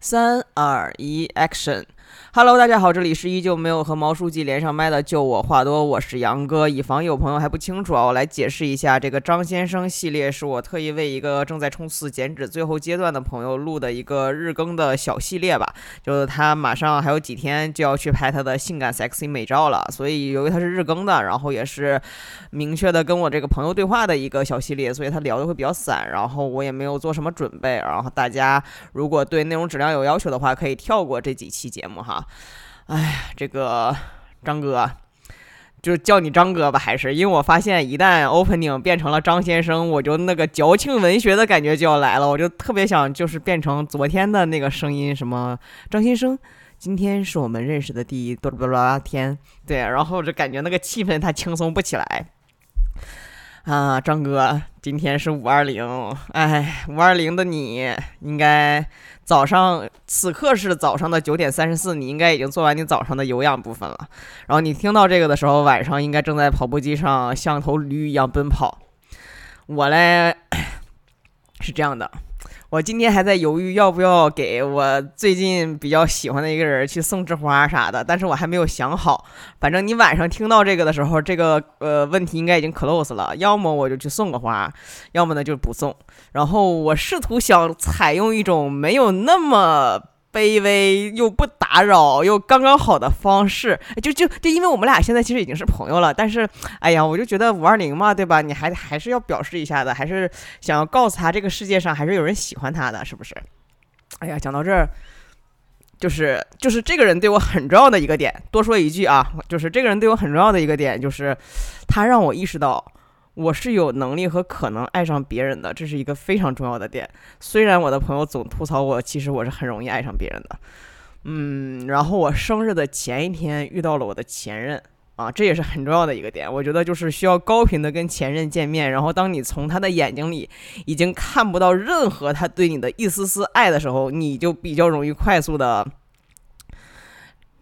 三二一 action，Action！Hello，大家好，这里是依旧没有和毛书记连上麦的，就我话多，我是杨哥。以防有朋友还不清楚啊，我来解释一下，这个张先生系列是我特意为一个正在冲刺减脂最后阶段的朋友录的一个日更的小系列吧。就是他马上还有几天就要去拍他的性感 sexy 美照了，所以由于他是日更的，然后也是明确的跟我这个朋友对话的一个小系列，所以他聊的会比较散，然后我也没有做什么准备，然后大家如果对内容质量有要求的话，可以跳过这几期节目哈。哎呀，这个张哥，就叫你张哥吧，还是因为我发现一旦 opening 变成了张先生，我就那个矫情文学的感觉就要来了，我就特别想就是变成昨天的那个声音，什么张先生，今天是我们认识的第一多啦天，对，然后就感觉那个气氛它轻松不起来。啊，张哥，今天是五二零，哎，五二零的你应该早上此刻是早上的九点三十四，你应该已经做完你早上的有氧部分了。然后你听到这个的时候，晚上应该正在跑步机上像头驴一样奔跑。我嘞 是这样的。我今天还在犹豫要不要给我最近比较喜欢的一个人去送枝花啥的，但是我还没有想好。反正你晚上听到这个的时候，这个呃问题应该已经 close 了。要么我就去送个花，要么呢就不送。然后我试图想采用一种没有那么。卑微又不打扰又刚刚好的方式，就就就因为我们俩现在其实已经是朋友了，但是哎呀，我就觉得五二零嘛，对吧？你还还是要表示一下的，还是想要告诉他这个世界上还是有人喜欢他的，是不是？哎呀，讲到这儿，就是就是这个人对我很重要的一个点，多说一句啊，就是这个人对我很重要的一个点，就是他让我意识到。我是有能力和可能爱上别人的，这是一个非常重要的点。虽然我的朋友总吐槽我，其实我是很容易爱上别人的。嗯，然后我生日的前一天遇到了我的前任啊，这也是很重要的一个点。我觉得就是需要高频的跟前任见面，然后当你从他的眼睛里已经看不到任何他对你的一丝丝爱的时候，你就比较容易快速的。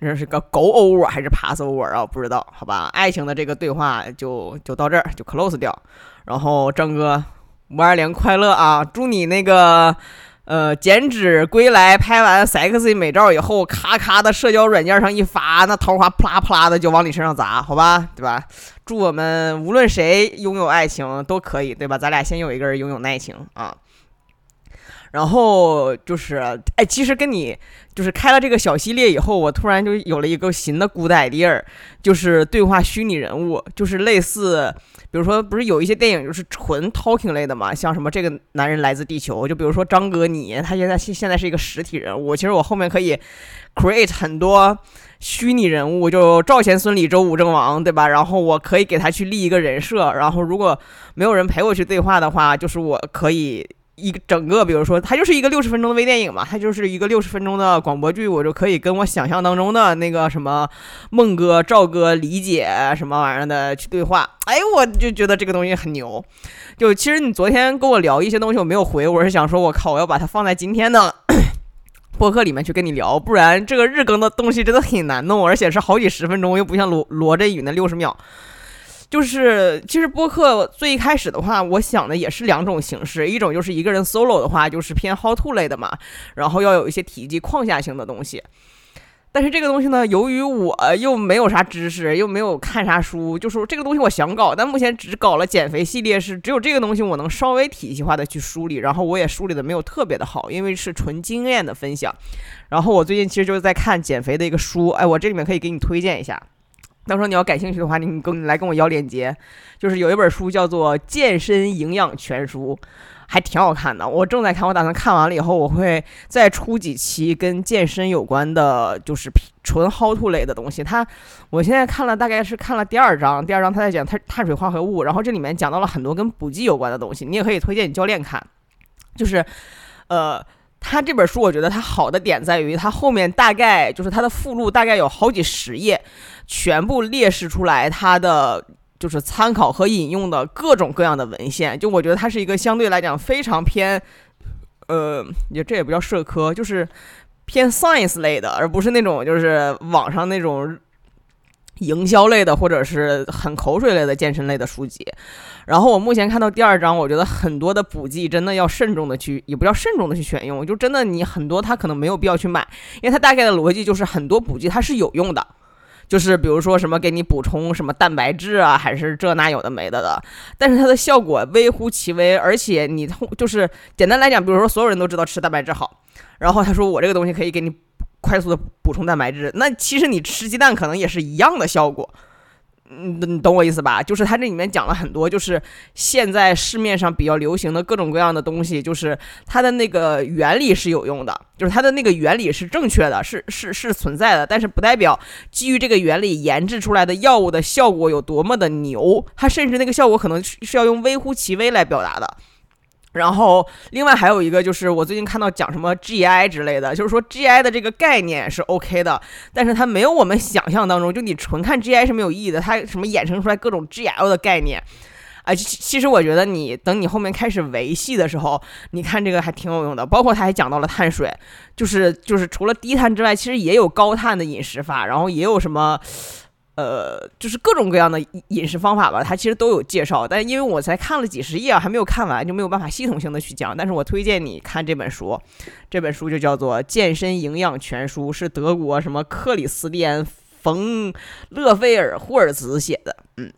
这是个 go over 还是 pass over 啊？不知道，好吧。爱情的这个对话就就到这儿，就 close 掉。然后张哥，五二零快乐啊！祝你那个呃减脂归来，拍完 sexy 美照以后，咔咔的社交软件上一发，那桃花扑啦扑啦的就往你身上砸，好吧？对吧？祝我们无论谁拥有爱情都可以，对吧？咱俩先有一个人拥有爱情啊。然后就是，哎，其实跟你就是开了这个小系列以后，我突然就有了一个新的 good idea，就是对话虚拟人物，就是类似，比如说不是有一些电影就是纯 talking 类的嘛，像什么这个男人来自地球，就比如说张哥你，他现在现现在是一个实体人物，其实我后面可以 create 很多虚拟人物，就赵钱孙李周武郑王，对吧？然后我可以给他去立一个人设，然后如果没有人陪我去对话的话，就是我可以。一个整个，比如说，它就是一个六十分钟的微电影嘛，它就是一个六十分钟的广播剧，我就可以跟我想象当中的那个什么孟哥、赵哥、李姐什么玩意儿的去对话。哎，我就觉得这个东西很牛。就其实你昨天跟我聊一些东西，我没有回，我是想说，我靠，我要把它放在今天的 播客里面去跟你聊，不然这个日更的东西真的很难弄，而且是好几十分钟，又不像罗罗振宇那六十秒。就是其实播客最一开始的话，我想的也是两种形式，一种就是一个人 solo 的话，就是偏 how to 类的嘛，然后要有一些体积框架性的东西。但是这个东西呢，由于我又没有啥知识，又没有看啥书，就说这个东西我想搞，但目前只搞了减肥系列，是只有这个东西我能稍微体系化的去梳理，然后我也梳理的没有特别的好，因为是纯经验的分享。然后我最近其实就是在看减肥的一个书，哎，我这里面可以给你推荐一下。到时候你要感兴趣的话，你跟来跟我要链接，就是有一本书叫做《健身营养全书》，还挺好看的。我正在看，我打算看完了以后，我会再出几期跟健身有关的，就是纯 how to 类的东西。它，我现在看了大概是看了第二章，第二章他在讲碳碳水化合物，然后这里面讲到了很多跟补剂有关的东西，你也可以推荐你教练看，就是，呃。他这本书，我觉得它好的点在于，它后面大概就是它的附录，大概有好几十页，全部列示出来它的就是参考和引用的各种各样的文献。就我觉得它是一个相对来讲非常偏，呃，也这也不叫社科，就是偏 science 类的，而不是那种就是网上那种营销类的或者是很口水类的健身类的书籍。然后我目前看到第二章，我觉得很多的补剂真的要慎重的去，也不要慎重的去选用，就真的你很多它可能没有必要去买，因为它大概的逻辑就是很多补剂它是有用的。就是比如说什么给你补充什么蛋白质啊，还是这那有的没的的，但是它的效果微乎其微，而且你通就是简单来讲，比如说所有人都知道吃蛋白质好，然后他说我这个东西可以给你快速的补充蛋白质，那其实你吃鸡蛋可能也是一样的效果。嗯，你懂我意思吧？就是它这里面讲了很多，就是现在市面上比较流行的各种各样的东西，就是它的那个原理是有用的，就是它的那个原理是正确的，是是是存在的，但是不代表基于这个原理研制出来的药物的效果有多么的牛，它甚至那个效果可能是要用微乎其微来表达的。然后，另外还有一个就是，我最近看到讲什么 GI 之类的，就是说 GI 的这个概念是 OK 的，但是它没有我们想象当中，就你纯看 GI 是没有意义的。它什么衍生出来各种 GL 的概念，啊，其实我觉得你等你后面开始维系的时候，你看这个还挺有用的。包括他还讲到了碳水，就是就是除了低碳之外，其实也有高碳的饮食法，然后也有什么。呃，就是各种各样的饮食方法吧，它其实都有介绍，但因为我才看了几十页，还没有看完，就没有办法系统性的去讲。但是我推荐你看这本书，这本书就叫做《健身营养全书》，是德国什么克里斯蒂安·冯·勒菲尔霍尔茨写的，嗯，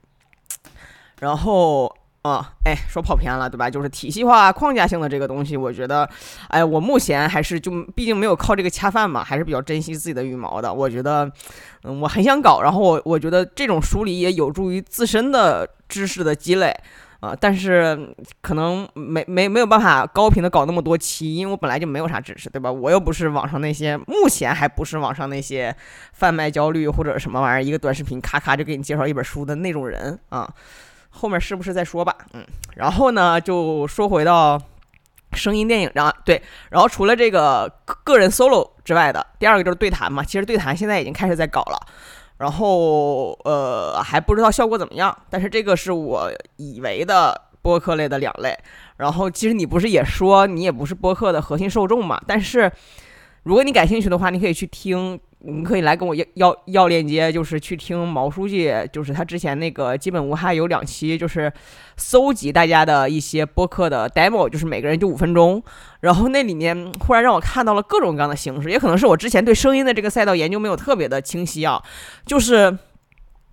然后。啊，哎，说跑偏了，对吧？就是体系化、框架性的这个东西，我觉得，哎，我目前还是就毕竟没有靠这个恰饭嘛，还是比较珍惜自己的羽毛的。我觉得，嗯，我很想搞，然后我我觉得这种梳理也有助于自身的知识的积累啊。但是可能没没没有办法高频的搞那么多期，因为我本来就没有啥知识，对吧？我又不是网上那些，目前还不是网上那些贩卖焦虑或者什么玩意儿，一个短视频咔咔就给你介绍一本书的那种人啊。后面是不是再说吧？嗯，然后呢，就说回到声音电影上，对，然后除了这个个人 solo 之外的，第二个就是对谈嘛。其实对谈现在已经开始在搞了，然后呃还不知道效果怎么样，但是这个是我以为的播客类的两类。然后其实你不是也说你也不是播客的核心受众嘛？但是如果你感兴趣的话，你可以去听。你可以来跟我要要要链接，就是去听毛书记，就是他之前那个基本无害有两期，就是搜集大家的一些播客的 demo，就是每个人就五分钟，然后那里面忽然让我看到了各种各样的形式，也可能是我之前对声音的这个赛道研究没有特别的清晰啊，就是。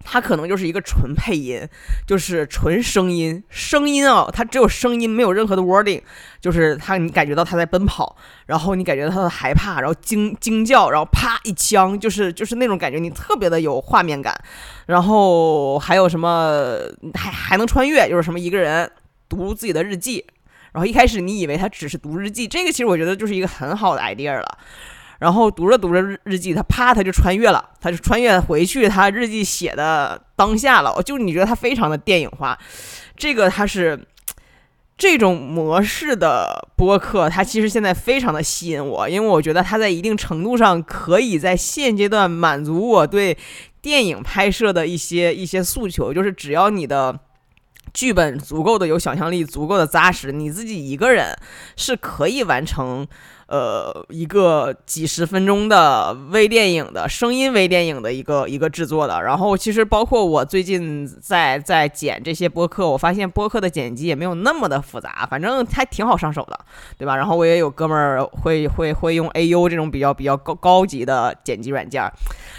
它可能就是一个纯配音，就是纯声音，声音啊，它只有声音，没有任何的 wording，就是它，你感觉到它在奔跑，然后你感觉到它的害怕，然后惊惊叫，然后啪一枪，就是就是那种感觉，你特别的有画面感。然后还有什么，还还能穿越，就是什么一个人读自己的日记，然后一开始你以为他只是读日记，这个其实我觉得就是一个很好的 idea 了。然后读着读着日日记，他啪他就穿越了，他就穿越回去他日记写的当下了。就你觉得他非常的电影化，这个他是这种模式的播客，它其实现在非常的吸引我，因为我觉得他在一定程度上可以在现阶段满足我对电影拍摄的一些一些诉求，就是只要你的剧本足够的有想象力，足够的扎实，你自己一个人是可以完成。呃，一个几十分钟的微电影的声音微电影的一个一个制作的，然后其实包括我最近在在剪这些播客，我发现播客的剪辑也没有那么的复杂，反正还挺好上手的，对吧？然后我也有哥们儿会 会会用 AU 这种比较比较高高级的剪辑软件，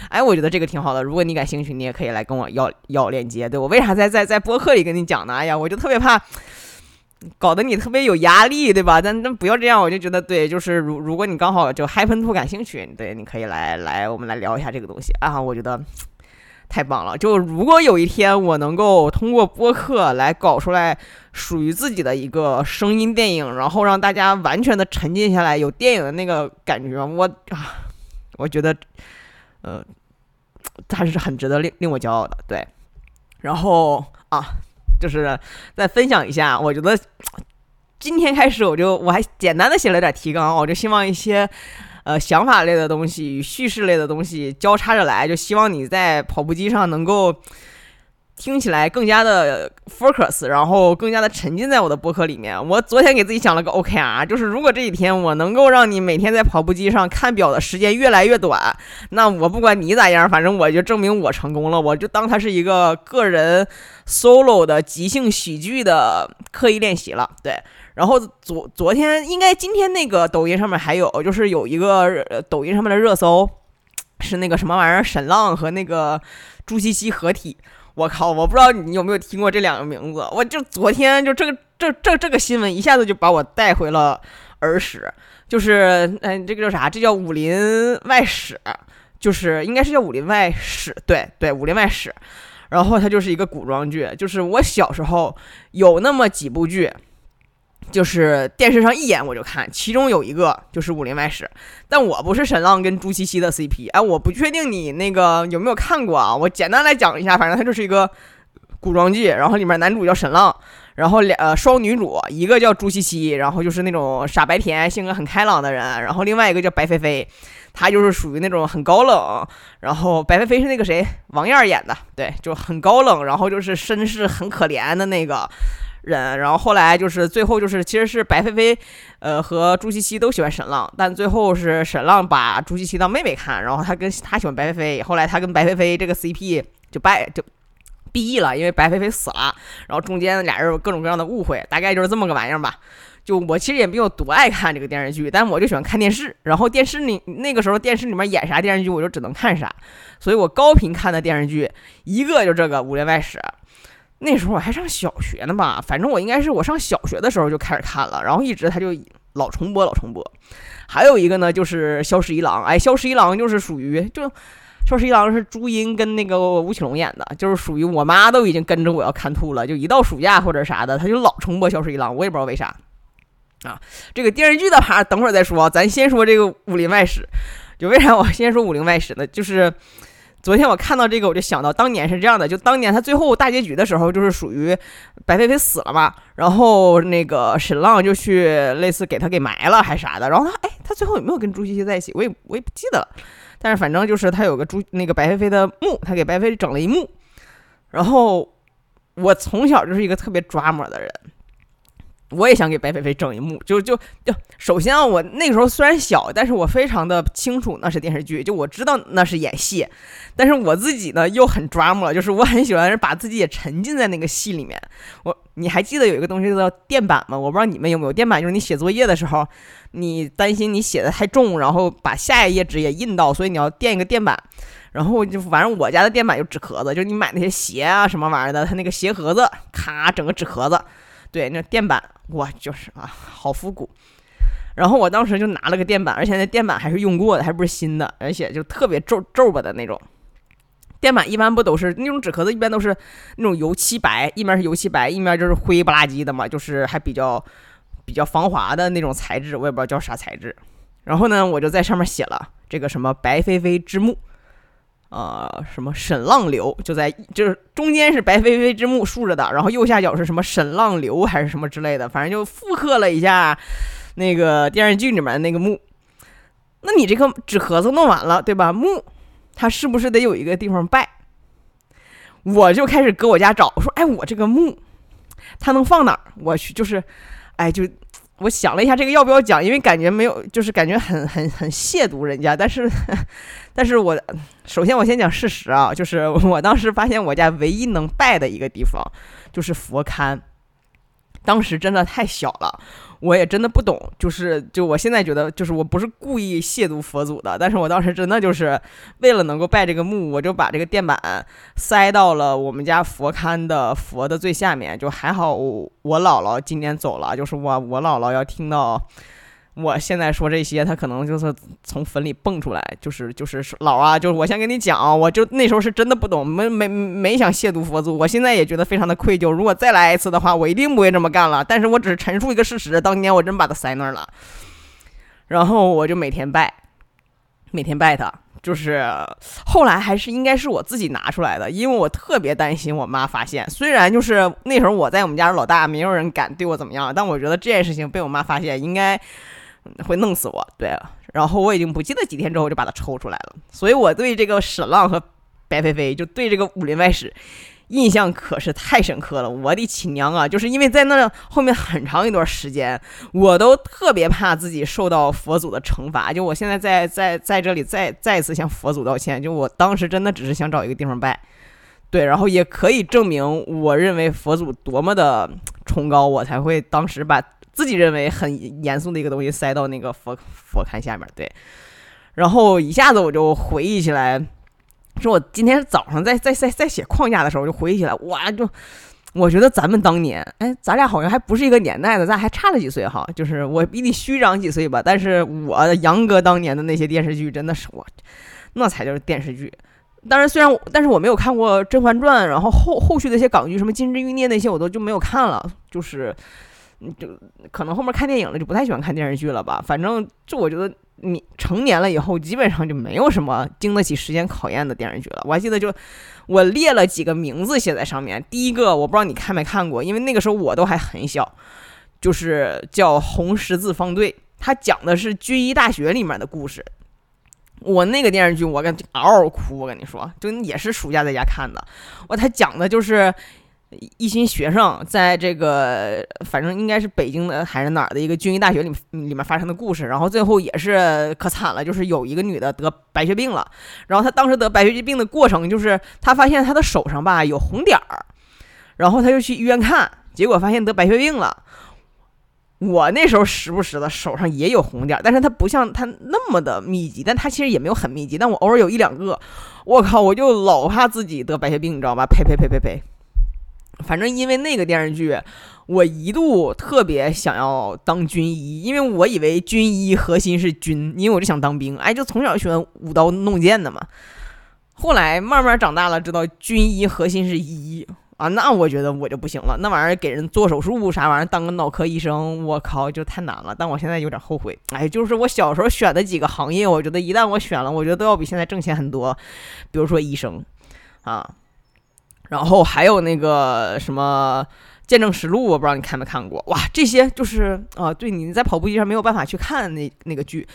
哎，我觉得这个挺好的。如果你感兴趣，你也可以来跟我要要链接。对我为啥在在在播客里跟你讲呢？哎呀，我就特别怕。搞得你特别有压力，对吧？但但不要这样，我就觉得对，就是如如果你刚好就 happen to 感兴趣，对，你可以来来，我们来聊一下这个东西啊，我觉得太棒了。就如果有一天我能够通过播客来搞出来属于自己的一个声音电影，然后让大家完全的沉浸下来，有电影的那个感觉，我啊，我觉得呃，还是很值得令令我骄傲的，对。然后啊。就是再分享一下，我觉得今天开始我就我还简单的写了点提纲，我就希望一些呃想法类的东西与叙事类的东西交叉着来，就希望你在跑步机上能够听起来更加的 focus，然后更加的沉浸在我的播客里面。我昨天给自己想了个 OKR，就是如果这几天我能够让你每天在跑步机上看表的时间越来越短，那我不管你咋样，反正我就证明我成功了。我就当它是一个个人 solo 的即兴喜剧的刻意练习了。对，然后昨昨天应该今天那个抖音上面还有，就是有一个抖音上面的热搜，是那个什么玩意儿，沈浪和那个朱西西合体。我靠！我不知道你有没有听过这两个名字，我就昨天就这个这这这个新闻一下子就把我带回了儿时，就是嗯，这个叫啥？这叫《武林外史》，就是应该是叫《武林外史》，对对，《武林外史》。然后它就是一个古装剧，就是我小时候有那么几部剧。就是电视上一眼我就看，其中有一个就是《武林外史》，但我不是沈浪跟朱七七的 CP，哎，我不确定你那个有没有看过啊？我简单来讲一下，反正它就是一个古装剧，然后里面男主叫沈浪，然后两呃双女主，一个叫朱七七，然后就是那种傻白甜、性格很开朗的人，然后另外一个叫白飞飞，她就是属于那种很高冷，然后白飞飞是那个谁王燕演的，对，就很高冷，然后就是身世很可怜的那个。人，然后后来就是最后就是，其实是白飞飞，呃和朱七七都喜欢沈浪，但最后是沈浪把朱七七当妹妹看，然后他跟他喜欢白飞飞，后来他跟白飞飞这个 CP 就败就 BE 了，因为白飞飞死了，然后中间俩人有各种各样的误会，大概就是这么个玩意儿吧。就我其实也没有多爱看这个电视剧，但我就喜欢看电视，然后电视里那个时候电视里面演啥电视剧我就只能看啥，所以我高频看的电视剧一个就这个《武林外史》。那时候我还上小学呢吧，反正我应该是我上小学的时候就开始看了，然后一直他就老重播老重播。还有一个呢，就是《萧十一郎》，哎，《萧十一郎》就是属于就《萧十一郎》是朱茵跟那个吴奇隆演的，就是属于我妈都已经跟着我要看吐了，就一到暑假或者啥的，他就老重播《萧十一郎》，我也不知道为啥啊。这个电视剧的话，等会儿再说，咱先说这个《武林外史》。就为啥我先说《武林外史》呢？就是。昨天我看到这个，我就想到当年是这样的，就当年他最后大结局的时候，就是属于白飞飞死了嘛，然后那个沈浪就去类似给他给埋了还是啥的，然后他哎，他最后有没有跟朱西西在一起？我也我也不记得了，但是反正就是他有个朱那个白飞飞的墓，他给白飞整了一墓，然后我从小就是一个特别抓魔的人。我也想给白飞飞整一幕，就就就首先啊，我那个时候虽然小，但是我非常的清楚那是电视剧，就我知道那是演戏，但是我自己呢又很抓魔，就是我很喜欢把自己也沉浸在那个戏里面。我你还记得有一个东西叫垫板吗？我不知道你们有没有垫板，就是你写作业的时候，你担心你写的太重，然后把下一页纸也印到，所以你要垫一个垫板。然后就反正我家的垫板就纸壳子，就是你买那些鞋啊什么玩意儿的，它那个鞋盒子，咔整个纸壳子。对，那垫板哇，就是啊，好复古。然后我当时就拿了个垫板，而且那垫板还是用过的，还不是新的，而且就特别皱皱巴的那种。垫板一般不都是那种纸壳子，一般都是那种油漆白，一面是油漆白，一面就是灰不拉几的嘛，就是还比较比较防滑的那种材质，我也不知道叫啥材质。然后呢，我就在上面写了这个什么白飞飞之墓。呃，什么沈浪流就在就是中间是白飞飞之墓竖着的，然后右下角是什么沈浪流还是什么之类的，反正就复刻了一下那个电视剧里面那个墓。那你这个纸盒子弄完了，对吧？墓它是不是得有一个地方拜？我就开始搁我家找，我说，哎，我这个墓它能放哪儿？我去，就是，哎，就。我想了一下，这个要不要讲？因为感觉没有，就是感觉很很很亵渎人家。但是，但是我首先我先讲事实啊，就是 我当时发现我家唯一能拜的一个地方就是佛龛，当时真的太小了。我也真的不懂，就是就我现在觉得，就是我不是故意亵渎佛祖的，但是我当时真的就是为了能够拜这个墓，我就把这个垫板塞到了我们家佛龛的佛的最下面，就还好我姥姥今年走了，就是我我姥姥要听到。我现在说这些，他可能就是从坟里蹦出来，就是就是老啊，就是我先跟你讲啊，我就那时候是真的不懂，没没没想亵渎佛祖，我现在也觉得非常的愧疚。如果再来一次的话，我一定不会这么干了。但是我只是陈述一个事实，当年我真把他塞那儿了，然后我就每天拜，每天拜他。就是后来还是应该是我自己拿出来的，因为我特别担心我妈发现。虽然就是那时候我在我们家老大，没有人敢对我怎么样，但我觉得这件事情被我妈发现应该。会弄死我，对，然后我已经不记得几天之后就把它抽出来了，所以我对这个沈浪和白飞飞，就对这个武林外史，印象可是太深刻了，我的亲娘啊！就是因为在那后面很长一段时间，我都特别怕自己受到佛祖的惩罚。就我现在在在在这里再再次向佛祖道歉。就我当时真的只是想找一个地方拜，对，然后也可以证明我认为佛祖多么的崇高，我才会当时把自己认为很严肃的一个东西塞到那个佛佛龛下面。对，然后一下子我就回忆起来。说我今天早上在在在在写框架的时候，就回忆起来，哇，就我觉得咱们当年，哎，咱俩好像还不是一个年代的，咱还差了几岁哈。就是我比你虚长几岁吧，但是我杨哥当年的那些电视剧真的是我，那才叫电视剧。当然，虽然但是我没有看过《甄嬛传》，然后后后续的一些港剧，什么《金枝欲孽》那些，我都就没有看了。就是，就可能后面看电影了，就不太喜欢看电视剧了吧。反正就我觉得。你成年了以后，基本上就没有什么经得起时间考验的电视剧了。我还记得，就我列了几个名字写在上面。第一个，我不知道你看没看过，因为那个时候我都还很小，就是叫《红十字方队》，它讲的是军医大学里面的故事。我那个电视剧，我跟嗷嗷哭，我跟你说，就也是暑假在家看的。我他讲的就是。一群学生在这个，反正应该是北京的还是哪儿的一个军医大学里里面发生的故事，然后最后也是可惨了，就是有一个女的得白血病了，然后她当时得白血病的过程就是她发现她的手上吧有红点儿，然后她就去医院看，结果发现得白血病了。我那时候时不时的手上也有红点，但是它不像它那么的密集，但它其实也没有很密集，但我偶尔有一两个，我靠，我就老怕自己得白血病，你知道吧？呸呸呸呸呸！反正因为那个电视剧，我一度特别想要当军医，因为我以为军医核心是军，因为我就想当兵，哎，就从小喜欢舞刀弄剑的嘛。后来慢慢长大了，知道军医核心是医啊，那我觉得我就不行了，那玩意儿给人做手术啥玩意儿，当个脑科医生，我靠，就太难了。但我现在有点后悔，哎，就是我小时候选的几个行业，我觉得一旦我选了，我觉得都要比现在挣钱很多，比如说医生，啊。然后还有那个什么《见证实录》，我不知道你看没看过。哇，这些就是啊，对，你在跑步机上没有办法去看那那个剧，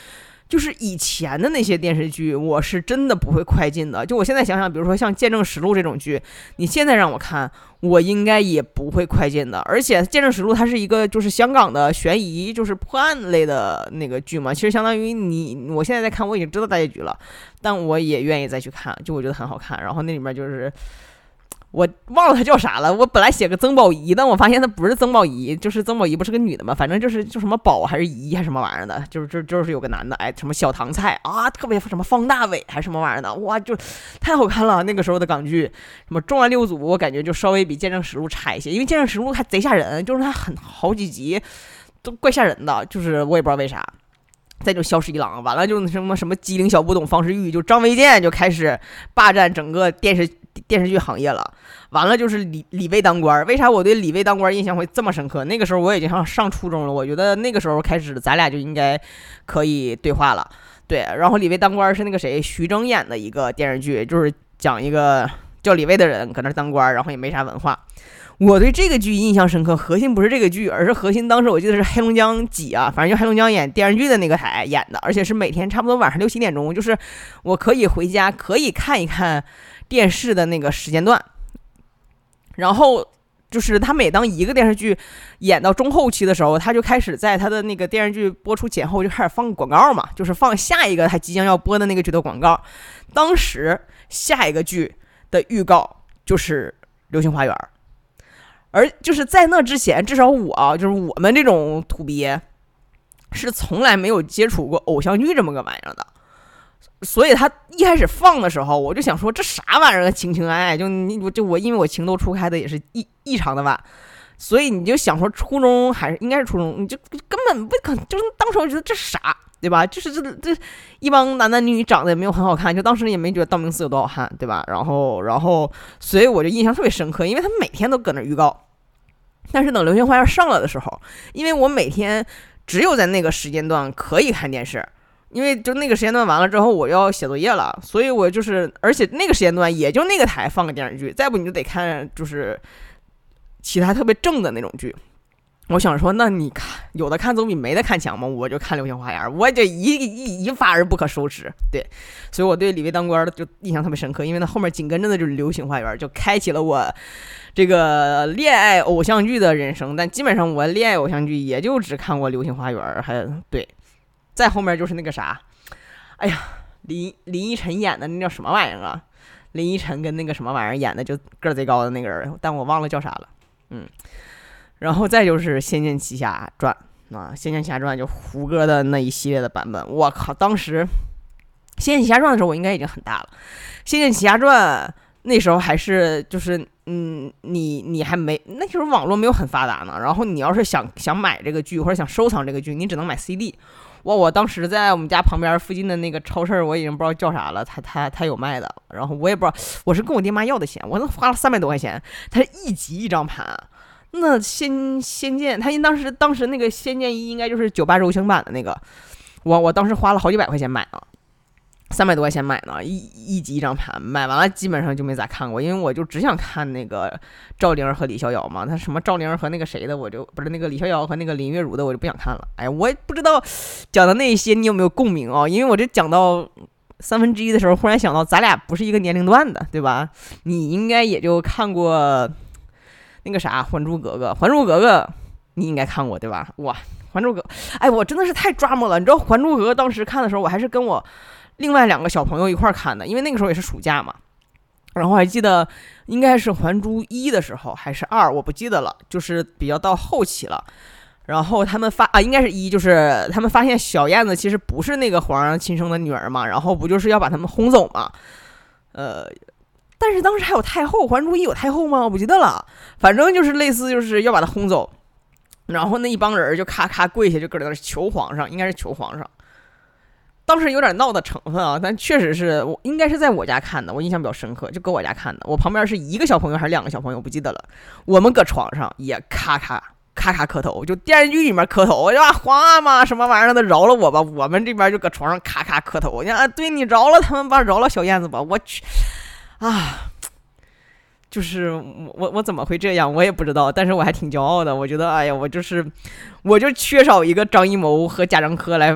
就是以前的那些电视剧，我是真的不会快进的。就我现在想想，比如说像《见证实录》这种剧，你现在让我看，我应该也不会快进的。而且《见证实录》它是一个就是香港的悬疑，就是破案类的那个剧嘛，其实相当于你我现在在看，我已经知道大结局了，但我也愿意再去看，就我觉得很好看。然后那里面就是。我忘了他叫啥了。我本来写个曾宝仪，但我发现他不是曾宝仪，就是曾宝仪不是个女的吗？反正就是就什么宝还是仪还是什么玩意儿的，就是就就是有个男的，哎，什么小唐菜啊，特别什么方大伟还是什么玩意儿的，哇，就太好看了。那个时候的港剧，什么重案六组，我感觉就稍微比见证实录差一些，因为见证实录还贼吓人，就是它很好几集都怪吓人的，就是我也不知道为啥。再就萧十一郎，完了就什么什么机灵小不懂方世玉，就张卫健就开始霸占整个电视。电视剧行业了，完了就是李李卫当官。为啥我对李卫当官印象会这么深刻？那个时候我已经上上初中了，我觉得那个时候开始咱俩就应该可以对话了。对，然后李卫当官是那个谁徐峥演的一个电视剧，就是讲一个叫李卫的人搁那当官，然后也没啥文化。我对这个剧印象深刻，核心不是这个剧，而是核心当时我记得是黑龙江几啊，反正就黑龙江演电视剧的那个台演的，而且是每天差不多晚上六七点钟，就是我可以回家可以看一看。电视的那个时间段，然后就是他每当一个电视剧演到中后期的时候，他就开始在他的那个电视剧播出前后就开始放广告嘛，就是放下一个他即将要播的那个剧的广告。当时下一个剧的预告就是《流星花园》，而就是在那之前，至少我啊就是我们这种土鳖是从来没有接触过偶像剧这么个玩意儿的。所以他一开始放的时候，我就想说这啥玩意儿啊，情情爱爱，就你我就我，因为我情窦初开的也是异异常的晚，所以你就想说初中还是应该是初中，你就根本不可能，就是当时我觉得这啥，对吧？就是这这一帮男男女女长得也没有很好看，就当时也没觉得道明寺有多好看，对吧？然后然后，所以我就印象特别深刻，因为他每天都搁那预告，但是等《流星花园》上了的时候，因为我每天只有在那个时间段可以看电视。因为就那个时间段完了之后，我要写作业了，所以我就是，而且那个时间段也就那个台放个电视剧，再不你就得看就是其他特别正的那种剧。我想说，那你看有的看总比没的看强嘛，我就看《流星花园》，我就一一一发而不可收拾。对，所以我对李卫当官的就印象特别深刻，因为他后面紧跟着的就是《流星花园》，就开启了我这个恋爱偶像剧的人生。但基本上我恋爱偶像剧也就只看过《流星花园》，还对，再后面就是那个啥，哎呀，林林依晨演的那叫什么玩意儿啊？林依晨跟那个什么玩意儿演的就个儿贼高的那个人，但我忘了叫啥了。嗯。然后再就是《仙剑奇侠传》啊，《仙剑奇侠传》就胡歌的那一系列的版本，我靠！当时《仙剑奇侠传》的时候，我应该已经很大了，《仙剑奇侠传》那时候还是就是，嗯，你你还没那时候网络没有很发达呢。然后你要是想想买这个剧或者想收藏这个剧，你只能买 CD。我，我当时在我们家旁边附近的那个超市，我已经不知道叫啥了，他他他有卖的。然后我也不知道，我是跟我爹妈要的钱，我那花了三百多块钱，他一集一张盘。那仙仙剑，他当时当时那个仙剑一应该就是九八柔情版的那个，我我当时花了好几百块钱买了，三百多块钱买呢，一一集一张盘，买完了基本上就没咋看过，因为我就只想看那个赵灵儿和李逍遥嘛，他什么赵灵儿和那个谁的，我就不是那个李逍遥和那个林月如的，我就不想看了。哎，我也不知道讲的那些你有没有共鸣啊？因为我这讲到三分之一的时候，忽然想到咱俩不是一个年龄段的，对吧？你应该也就看过。那个啥，《还珠格格》，《还珠格格》，你应该看过对吧？哇，《还珠格》，哎，我真的是太抓摸了。你知道《还珠格格》当时看的时候，我还是跟我另外两个小朋友一块看的，因为那个时候也是暑假嘛。然后还记得应该是《还珠一》的时候还是二，我不记得了，就是比较到后期了。然后他们发啊，应该是一，就是他们发现小燕子其实不是那个皇上亲生的女儿嘛，然后不就是要把他们轰走嘛？呃。但是当时还有太后，《还珠一》有太后吗？我不记得了。反正就是类似，就是要把他轰走，然后那一帮人就咔咔跪下，就搁那求皇上，应该是求皇上。当时有点闹的成分啊，但确实是我应该是在我家看的，我印象比较深刻，就搁我家看的。我旁边是一个小朋友还是两个小朋友，不记得了。我们搁床上也咔咔咔咔磕头，就电视剧里面磕头，是吧？皇阿玛什么玩意儿的饶了我吧。我们这边就搁床上咔咔磕头，你看，对你饶了他们吧，饶了小燕子吧。我去。啊，就是我我怎么会这样？我也不知道，但是我还挺骄傲的。我觉得，哎呀，我就是，我就缺少一个张艺谋和贾樟柯来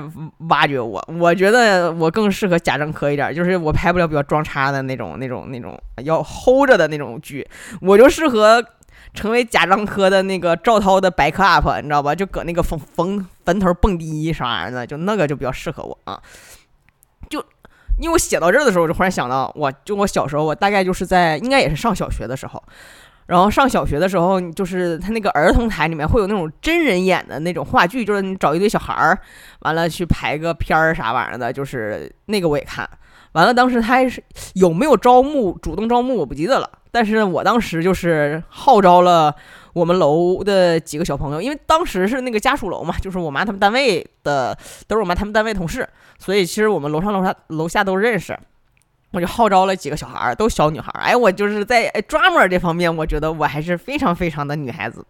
挖掘我。我觉得我更适合贾樟柯一点，就是我拍不了比较装叉的那种、那种、那种要 hold 着的那种剧，我就适合成为贾樟柯的那个赵涛的 back up，你知道吧？就搁那个坟坟坟头蹦迪啥的，就那个就比较适合我啊，因为我写到这儿的时候，我就忽然想到，我就我小时候，我大概就是在应该也是上小学的时候，然后上小学的时候，就是他那个儿童台里面会有那种真人演的那种话剧，就是你找一堆小孩儿，完了去排个片儿啥玩意儿的，就是那个我也看。完了，当时他还是有没有招募，主动招募我不记得了，但是我当时就是号召了。我们楼的几个小朋友，因为当时是那个家属楼嘛，就是我妈他们单位的，都是我妈他们单位同事，所以其实我们楼上楼下楼下都认识。我就号召了几个小孩儿，都小女孩儿。哎，我就是在 drama 这方面，我觉得我还是非常非常的女孩子。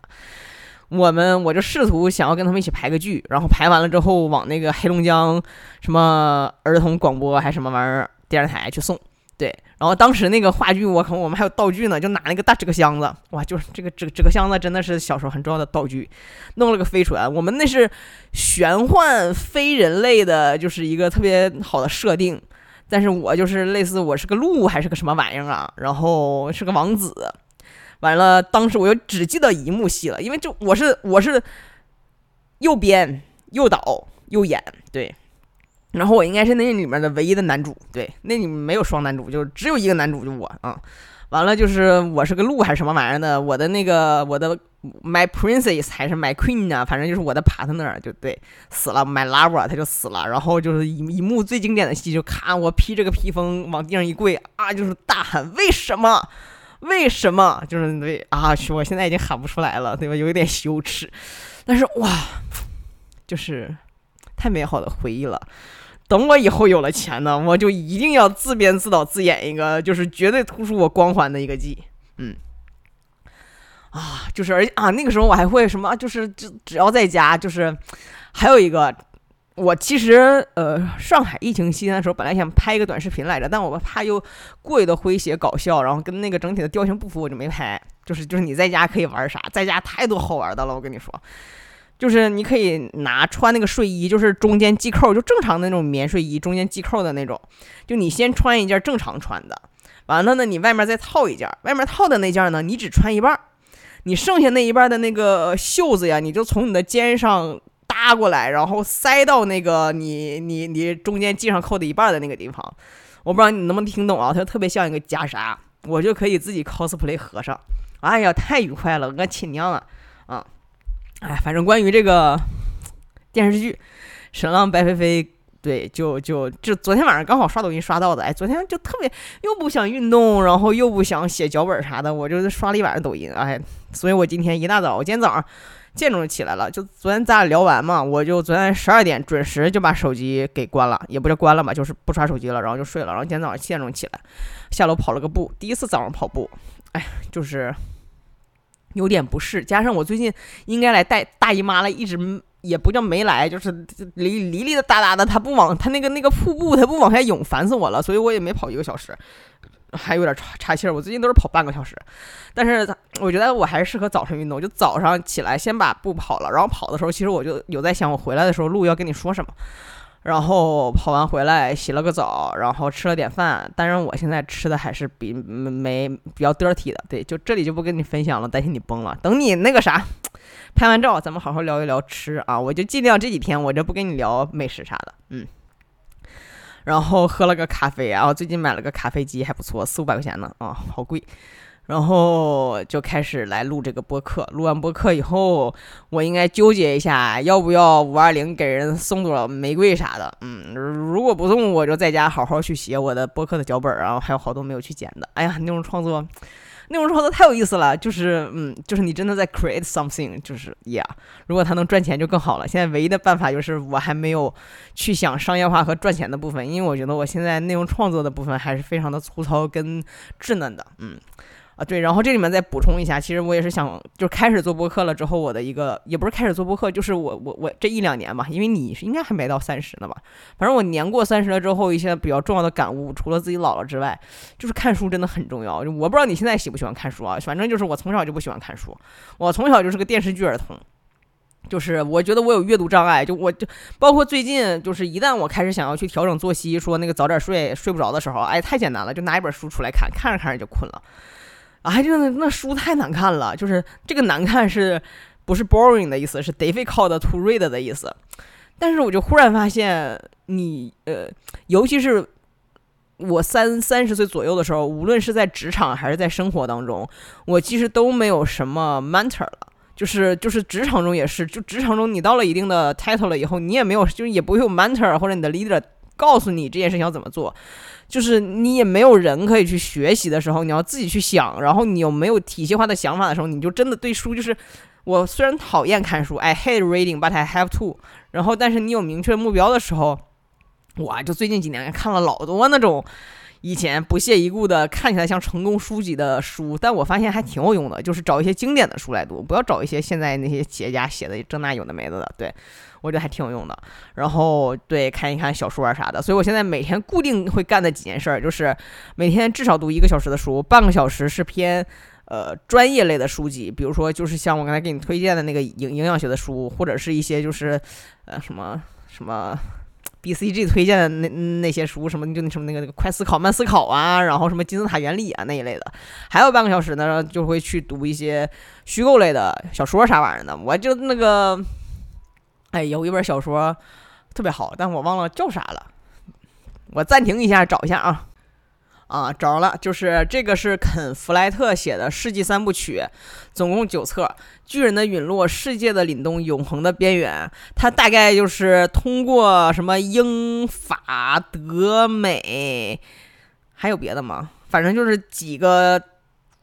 我们我就试图想要跟他们一起排个剧，然后排完了之后往那个黑龙江什么儿童广播还什么玩意儿电视台去送。对，然后当时那个话剧，我靠，我们还有道具呢，就拿那个大纸壳箱子，哇，就是这个纸纸壳箱子真的是小时候很重要的道具，弄了个飞船，我们那是玄幻非人类的，就是一个特别好的设定，但是我就是类似我是个鹿还是个什么玩意儿啊，然后是个王子，完了，当时我又只记得一幕戏了，因为就我是我是又编又导又演，对。然后我应该是那里面的唯一的男主，对，那里面没有双男主，就只有一个男主，就我啊。完了就是我是个鹿还是什么玩意儿的，我的那个我的 my princess 还是 my queen 啊，反正就是我的 partner 就对死了，my lover 他就死了。然后就是一一幕最经典的戏，就咔我披着个披风往地上一跪啊，就是大喊为什么为什么，就是对啊，我现在已经喊不出来了，对吧？有一点羞耻，但是哇，就是太美好的回忆了。等我以后有了钱呢，我就一定要自编自导自演一个，就是绝对突出我光环的一个剧。嗯，啊，就是而且啊，那个时候我还会什么，就是只只要在家，就是还有一个我其实呃，上海疫情期间的时候，本来想拍一个短视频来着，但我怕又过于的诙谐搞笑，然后跟那个整体的调性不符，我就没拍。就是就是你在家可以玩啥，在家太多好玩的了，我跟你说，就是你可以拿穿那个睡衣，就是中间系扣，就正常的那种棉睡衣，中间系扣的那种，就你先穿一件正常穿的，完了呢，你外面再套一件，外面套的那件呢，你只穿一半，你剩下那一半的那个袖子呀，你就从你的肩上。搭过来，然后塞到那个你你你中间系上扣的一半的那个地方，我不知道你能不能听懂啊？它特别像一个袈裟，我就可以自己 cosplay 和尚。哎呀，太愉快了，我亲娘啊！啊，反正关于这个电视剧《神浪白飞飞》，对，就就就昨天晚上刚好刷抖音刷到的，哎，昨天就特别又不想运动，然后又不想写脚本啥的，我就刷了一晚上抖音，哎，所以我今天一大早，我今天早上。见着起来了，就昨天咱俩聊完嘛，我就昨天十二点准时就把手机给关了，也不叫关了嘛，就是不刷手机了，然后就睡了。然后今天早上七点钟起来，下楼跑了个步，第一次早上跑步，哎，就是有点不适，加上我最近应该来带大姨妈了，一直也不叫没来，就是离离离的哒哒的，它不往它那个那个瀑布它不往下涌，烦死我了，所以我也没跑一个小时。还有点岔岔气儿，我最近都是跑半个小时，但是我觉得我还是适合早晨运动，就早上起来先把步跑了，然后跑的时候，其实我就有在想，我回来的时候路要跟你说什么，然后跑完回来洗了个澡，然后吃了点饭，当然我现在吃的还是比没比较 dirty 的，对，就这里就不跟你分享了，担心你崩了，等你那个啥 拍完照，咱们好好聊一聊吃啊，我就尽量这几天我就不跟你聊美食啥的，嗯。然后喝了个咖啡，然后最近买了个咖啡机，还不错，四五百块钱呢，啊，好贵。然后就开始来录这个播客，录完播客以后，我应该纠结一下，要不要五二零给人送朵玫瑰啥的。嗯，如果不送，我就在家好好去写我的播客的脚本，然后还有好多没有去剪的。哎呀，那种创作。内容创作太有意思了，就是嗯，就是你真的在 create something，就是 yeah，如果它能赚钱就更好了。现在唯一的办法就是我还没有去想商业化和赚钱的部分，因为我觉得我现在内容创作的部分还是非常的粗糙跟稚嫩的，嗯。啊，对，然后这里面再补充一下，其实我也是想，就开始做播客了之后，我的一个也不是开始做播客，就是我我我这一两年吧，因为你是应该还没到三十呢吧，反正我年过三十了之后，一些比较重要的感悟，除了自己老了之外，就是看书真的很重要。我不知道你现在喜不喜欢看书啊，反正就是我从小就不喜欢看书，我从小就是个电视剧儿童，就是我觉得我有阅读障碍，就我就包括最近，就是一旦我开始想要去调整作息，说那个早点睡，睡不着的时候，哎，太简单了，就拿一本书出来看，看着看着就困了。啊，就那那书太难看了，就是这个难看是不是 boring 的意思，是 difficult to read 的意思。但是我就忽然发现，你呃，尤其是我三三十岁左右的时候，无论是在职场还是在生活当中，我其实都没有什么 mentor 了。就是就是职场中也是，就职场中你到了一定的 title 了以后，你也没有，就是也不会有 mentor 或者你的 leader 告诉你这件事情要怎么做。就是你也没有人可以去学习的时候，你要自己去想，然后你有没有体系化的想法的时候，你就真的对书就是，我虽然讨厌看书，I hate reading, but I have to。然后，但是你有明确目标的时候，我就最近几年看了老多那种。以前不屑一顾的看起来像成功书籍的书，但我发现还挺有用的，就是找一些经典的书来读，不要找一些现在那些企业家写的这那有的没的的。对我觉得还挺有用的。然后对看一看小说啊啥的，所以我现在每天固定会干的几件事儿，就是每天至少读一个小时的书，半个小时是偏呃专业类的书籍，比如说就是像我刚才给你推荐的那个营营养学的书，或者是一些就是呃什么什么。B C G 推荐的那那些书，什么就那什么那个那个快思考慢思考啊，然后什么金字塔原理啊那一类的，还有半个小时呢，就会去读一些虚构类的小说啥玩意儿的。我就那个，哎，有一本小说特别好，但我忘了叫啥了，我暂停一下找一下啊。啊，找着了，就是这个是肯·弗莱特写的世纪三部曲，总共九册，《巨人的陨落》《世界的凛冬》《永恒的边缘》。它大概就是通过什么英法德美，还有别的吗？反正就是几个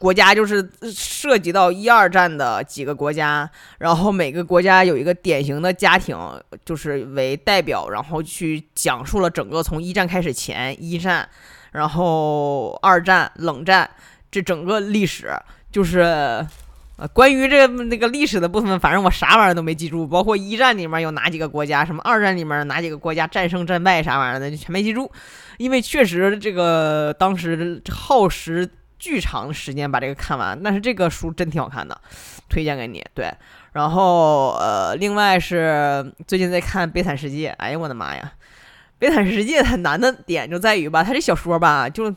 国家，就是涉及到一二战的几个国家，然后每个国家有一个典型的家庭，就是为代表，然后去讲述了整个从一战开始前一战。然后二战、冷战这整个历史，就是啊，关于这那个历史的部分，反正我啥玩意儿都没记住，包括一战里面有哪几个国家，什么二战里面哪几个国家战胜战败啥玩意儿的，就全没记住。因为确实这个当时 耗时巨长时间把这个看完，但是这个书真挺好看的，推荐给你。对，然后呃，另外是最近在看《悲惨世界》，哎呀我的妈呀！《悲惨世界》它难的点就在于吧，它这小说吧，就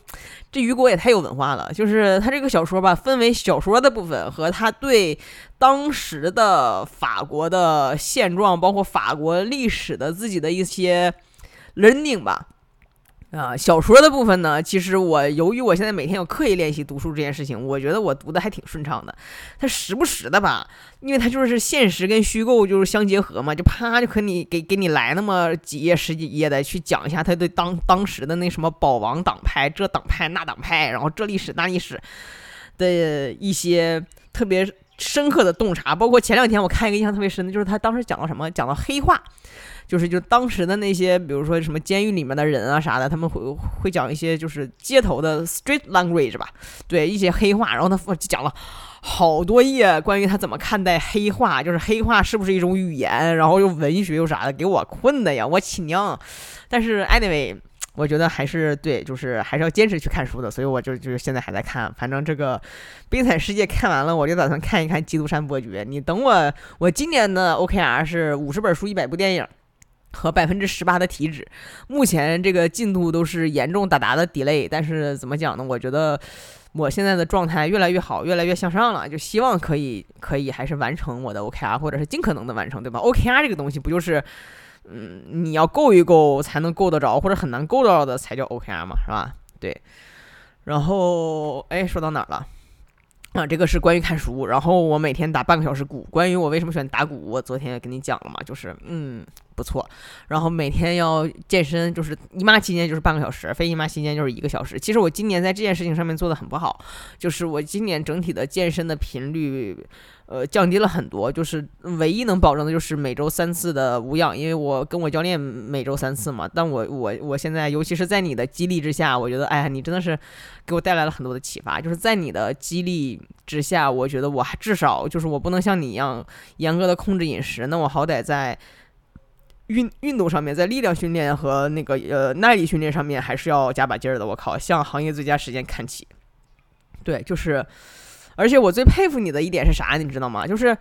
这雨果也太有文化了。就是它这个小说吧，分为小说的部分和他对当时的法国的现状，包括法国历史的自己的一些 learning 吧。啊，小说的部分呢，其实我由于我现在每天有刻意练习读书这件事情，我觉得我读的还挺顺畅的。它时不时的吧，因为它就是现实跟虚构就是相结合嘛，就啪就和你给给你来那么几页十几页的去讲一下他对当当时的那什么保王党派这党派那党派，然后这历史那历史的一些特别深刻的洞察。包括前两天我看一个印象特别深的，就是他当时讲到什么，讲到黑化。就是就当时的那些，比如说什么监狱里面的人啊啥的，他们会会讲一些就是街头的 street language 吧，对一些黑话，然后他讲了好多页关于他怎么看待黑话，就是黑话是不是一种语言，然后又文学又啥的，给我困的呀，我亲娘！但是 anyway，我觉得还是对，就是还是要坚持去看书的，所以我就就是现在还在看，反正这个悲惨世界看完了，我就打算看一看基督山伯爵。你等我，我今年的 OKR 是五十本书，一百部电影。和百分之十八的体脂，目前这个进度都是严重达达的 delay，但是怎么讲呢？我觉得我现在的状态越来越好，越来越向上了，就希望可以可以还是完成我的 OKR，或者是尽可能的完成，对吧？OKR 这个东西不就是，嗯，你要够一够才能够得着，或者很难够到的才叫 OKR 嘛，是吧？对。然后，哎，说到哪儿了？啊，这个是关于看书，然后我每天打半个小时鼓。关于我为什么喜欢打鼓，我昨天也跟你讲了嘛，就是嗯。不错，然后每天要健身，就是姨妈期间就是半个小时，非姨妈期间就是一个小时。其实我今年在这件事情上面做的很不好，就是我今年整体的健身的频率，呃，降低了很多。就是唯一能保证的就是每周三次的无氧，因为我跟我教练每周三次嘛。但我我我现在，尤其是在你的激励之下，我觉得，哎呀，你真的是给我带来了很多的启发。就是在你的激励之下，我觉得我还至少就是我不能像你一样严格的控制饮食，那我好歹在。运运动上面，在力量训练和那个呃耐力训练上面，还是要加把劲儿的。我靠，向行业最佳时间看齐。对，就是，而且我最佩服你的一点是啥？你知道吗？就是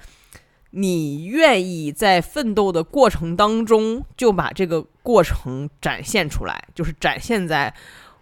你愿意在奋斗的过程当中就把这个过程展现出来，就是展现在。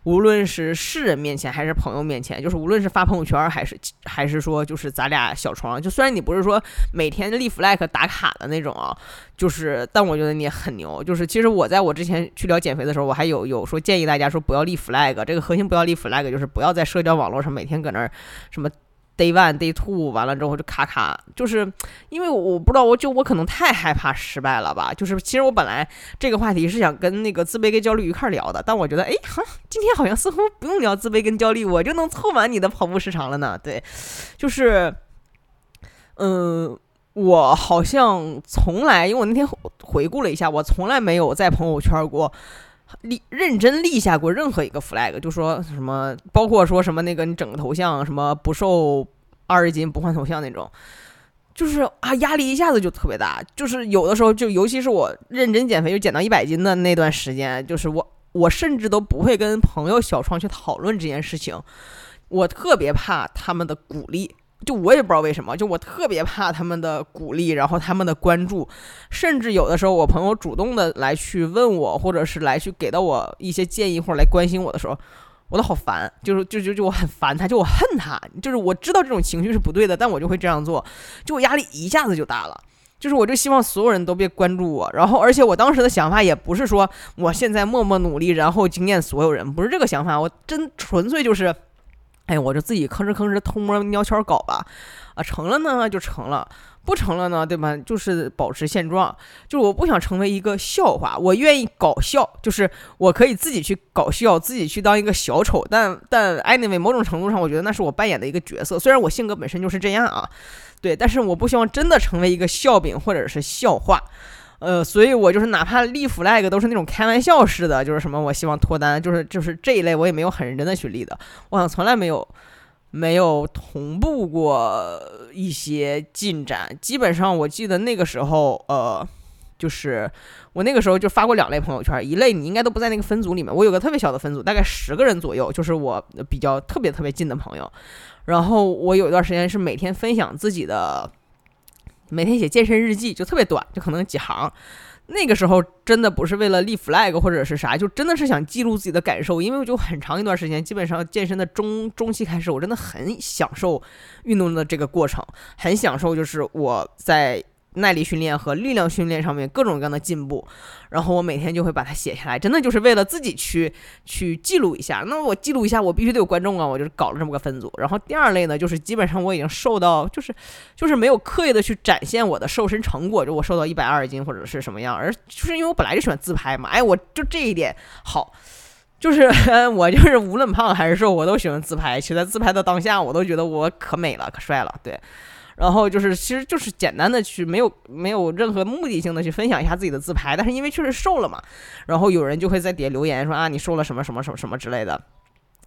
无论是世人面前还是朋友面前，就是无论是发朋友圈还是还是说就是咱俩小床，就虽然你不是说每天立 flag 打卡的那种啊，就是但我觉得你很牛。就是其实我在我之前去聊减肥的时候，我还有有说建议大家说不要立 flag，这个核心不要立 flag，就是不要在社交网络上每天搁那儿什么。Day one, day two，完了之后就卡卡，就是因为我不知道，我就我可能太害怕失败了吧。就是其实我本来这个话题是想跟那个自卑跟焦虑一块聊的，但我觉得，哎，哈，今天好像似乎不用聊自卑跟焦虑，我就能凑满你的跑步时长了呢。对，就是，嗯，我好像从来，因为我那天回顾了一下，我从来没有在朋友圈过。立认真立下过任何一个 flag，就说什么，包括说什么那个你整个头像什么不瘦二十斤不换头像那种，就是啊压力一下子就特别大。就是有的时候就尤其是我认真减肥就减到一百斤的那段时间，就是我我甚至都不会跟朋友小创去讨论这件事情，我特别怕他们的鼓励。就我也不知道为什么，就我特别怕他们的鼓励，然后他们的关注，甚至有的时候我朋友主动的来去问我，或者是来去给到我一些建议，或者来关心我的时候，我都好烦，就是就就就我很烦他，就我恨他，就是我知道这种情绪是不对的，但我就会这样做，就我压力一下子就大了，就是我就希望所有人都别关注我，然后而且我当时的想法也不是说我现在默默努力，然后惊艳所有人，不是这个想法，我真纯粹就是。哎，我就自己吭哧吭哧偷摸悄悄搞吧，啊，成了呢就成了，不成了呢，对吧？就是保持现状，就是我不想成为一个笑话，我愿意搞笑，就是我可以自己去搞笑，自己去当一个小丑，但但 anyway，某种程度上，我觉得那是我扮演的一个角色，虽然我性格本身就是这样啊，对，但是我不希望真的成为一个笑柄或者是笑话。呃，所以我就是哪怕立 flag 都是那种开玩笑式的，就是什么我希望脱单，就是就是这一类我也没有很认真的去立的，我好像从来没有没有同步过一些进展。基本上我记得那个时候，呃，就是我那个时候就发过两类朋友圈，一类你应该都不在那个分组里面。我有个特别小的分组，大概十个人左右，就是我比较特别特别近的朋友。然后我有一段时间是每天分享自己的，每天写健身日记，就特别短，就可能几行。那个时候真的不是为了立 flag 或者是啥，就真的是想记录自己的感受。因为我就很长一段时间，基本上健身的中中期开始，我真的很享受运动的这个过程，很享受就是我在。耐力训练和力量训练上面各种各样的进步，然后我每天就会把它写下来，真的就是为了自己去去记录一下。那我记录一下，我必须得有观众啊，我就搞了这么个分组。然后第二类呢，就是基本上我已经瘦到，就是就是没有刻意的去展现我的瘦身成果，就我瘦到一百二十斤或者是什么样，而就是因为我本来就喜欢自拍嘛，哎，我就这一点好，就是 我就是无论胖还是瘦，我都喜欢自拍。其实在自拍的当下，我都觉得我可美了，可帅了，对。然后就是，其实就是简单的去，没有没有任何目的性的去分享一下自己的自拍，但是因为确实瘦了嘛，然后有人就会在底下留言说啊，你瘦了什么什么什么什么之类的，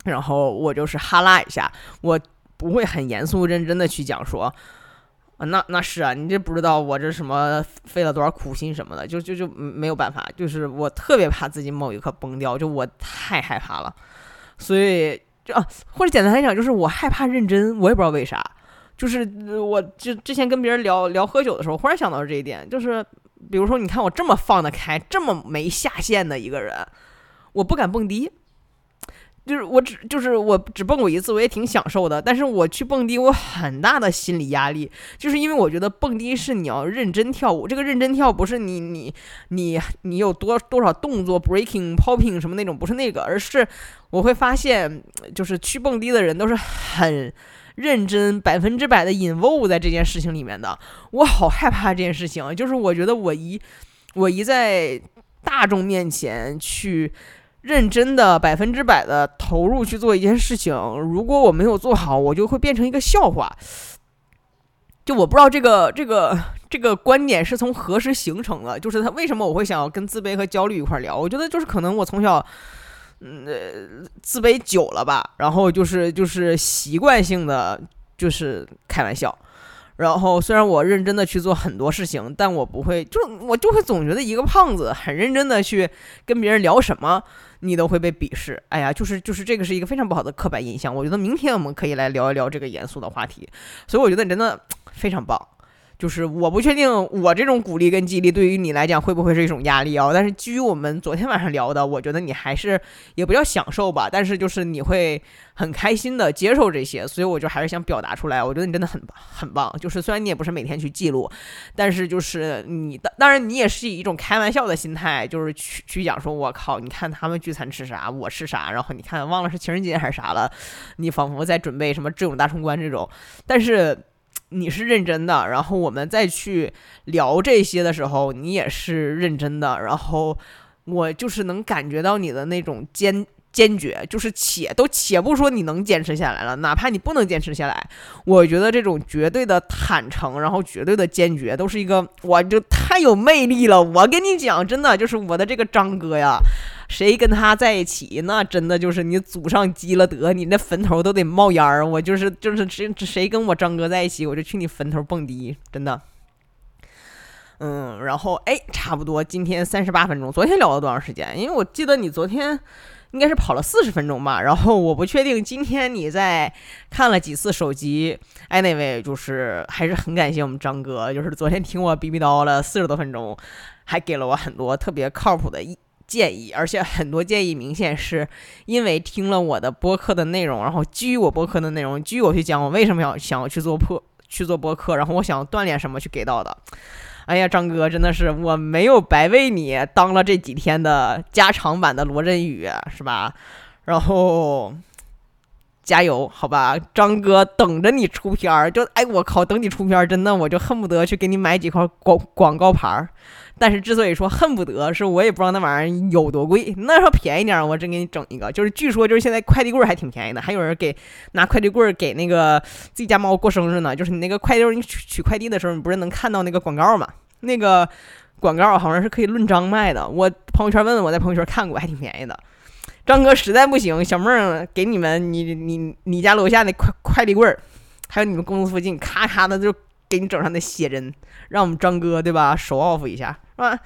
然后我就是哈拉一下，我不会很严肃认真的去讲说，啊，那那是啊，你这不知道我这什么费了多少苦心什么的，就就就没有办法，就是我特别怕自己某一刻崩掉，就我太害怕了，所以就啊，或者简单来讲，就是我害怕认真，我也不知道为啥。就是我，就之前跟别人聊聊喝酒的时候，忽然想到这一点，就是比如说，你看我这么放得开，这么没下限的一个人，我不敢蹦迪，就是我只就是我只蹦过一次，我也挺享受的。但是我去蹦迪，我很大的心理压力，就是因为我觉得蹦迪是你要认真跳舞，这个认真跳不是你你你你有多多少动作 breaking popping 什么那种，不是那个，而是我会发现，就是去蹦迪的人都是很。认真百分之百的 involve 在这件事情里面的，我好害怕这件事情。就是我觉得我一我一在大众面前去认真的百分之百的投入去做一件事情，如果我没有做好，我就会变成一个笑话。就我不知道这个这个这个观点是从何时形成的，就是他为什么我会想要跟自卑和焦虑一块聊？我觉得就是可能我从小。嗯，自卑久了吧，然后就是就是习惯性的就是开玩笑，然后虽然我认真的去做很多事情，但我不会，就我就会总觉得一个胖子很认真的去跟别人聊什么，你都会被鄙视。哎呀，就是就是这个是一个非常不好的刻板印象。我觉得明天我们可以来聊一聊这个严肃的话题，所以我觉得你真的非常棒。就是我不确定我这种鼓励跟激励对于你来讲会不会是一种压力啊？但是基于我们昨天晚上聊的，我觉得你还是也不叫享受吧，但是就是你会很开心的接受这些，所以我就还是想表达出来。我觉得你真的很，很棒。就是虽然你也不是每天去记录，但是就是你的，当然你也是以一种开玩笑的心态，就是去去讲说，我靠，你看他们聚餐吃啥，我吃啥，然后你看忘了是情人节还是啥了，你仿佛在准备什么智勇大冲关这种，但是。你是认真的，然后我们再去聊这些的时候，你也是认真的，然后我就是能感觉到你的那种坚坚决，就是且都且不说你能坚持下来了，哪怕你不能坚持下来，我觉得这种绝对的坦诚，然后绝对的坚决，都是一个我就太有魅力了。我跟你讲，真的就是我的这个张哥呀。谁跟他在一起，那真的就是你祖上积了德，你那坟头都得冒烟儿。我就是就是谁谁跟我张哥在一起，我就去你坟头蹦迪，真的。嗯，然后哎，差不多今天三十八分钟，昨天聊了多长时间？因为我记得你昨天应该是跑了四十分钟吧。然后我不确定今天你在看了几次手机。Anyway，就是还是很感谢我们张哥，就是昨天听我逼逼叨了四十多分钟，还给了我很多特别靠谱的意。建议，而且很多建议明显是因为听了我的播客的内容，然后基于我播客的内容，基于我去讲我为什么要想要去做播去做播客，然后我想锻炼什么去给到的。哎呀，张哥真的是我没有白为你当了这几天的加长版的罗振宇，是吧？然后加油，好吧，张哥等着你出片儿，就哎我靠，等你出片儿，真的我就恨不得去给你买几块广广告牌儿。但是之所以说恨不得，是我也不知道那玩意儿有多贵。那要便宜点儿，我真给你整一个。就是据说就是现在快递柜还挺便宜的，还有人给拿快递柜给那个自己家猫过生日呢。就是你那个快递，你取取快递的时候，你不是能看到那个广告吗？那个广告好像是可以论张卖的。我朋友圈问问，我在朋友圈看过，还挺便宜的。张哥实在不行，小梦给你们，你你你家楼下那快快递柜儿，还有你们公司附近，咔咔的就给你整上那写真，让我们张哥对吧手 off 一下是吧？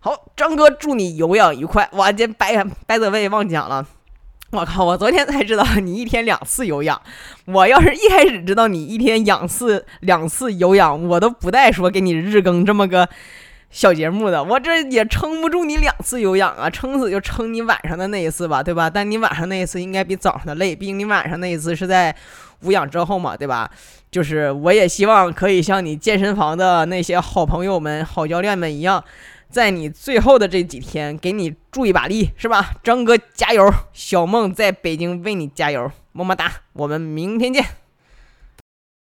好，张哥祝你有氧愉快。哇，这白白泽卫忘讲了。我靠！我昨天才知道你一天两次有氧。我要是一开始知道你一天两次两次有氧，我都不带说给你日更这么个小节目的。我这也撑不住你两次有氧啊，撑死就撑你晚上的那一次吧，对吧？但你晚上那一次应该比早上的累，毕竟你晚上那一次是在无氧之后嘛，对吧？就是我也希望可以像你健身房的那些好朋友们、好教练们一样。在你最后的这几天，给你助一把力，是吧？张哥加油，小梦在北京为你加油，么么哒，我们明天见。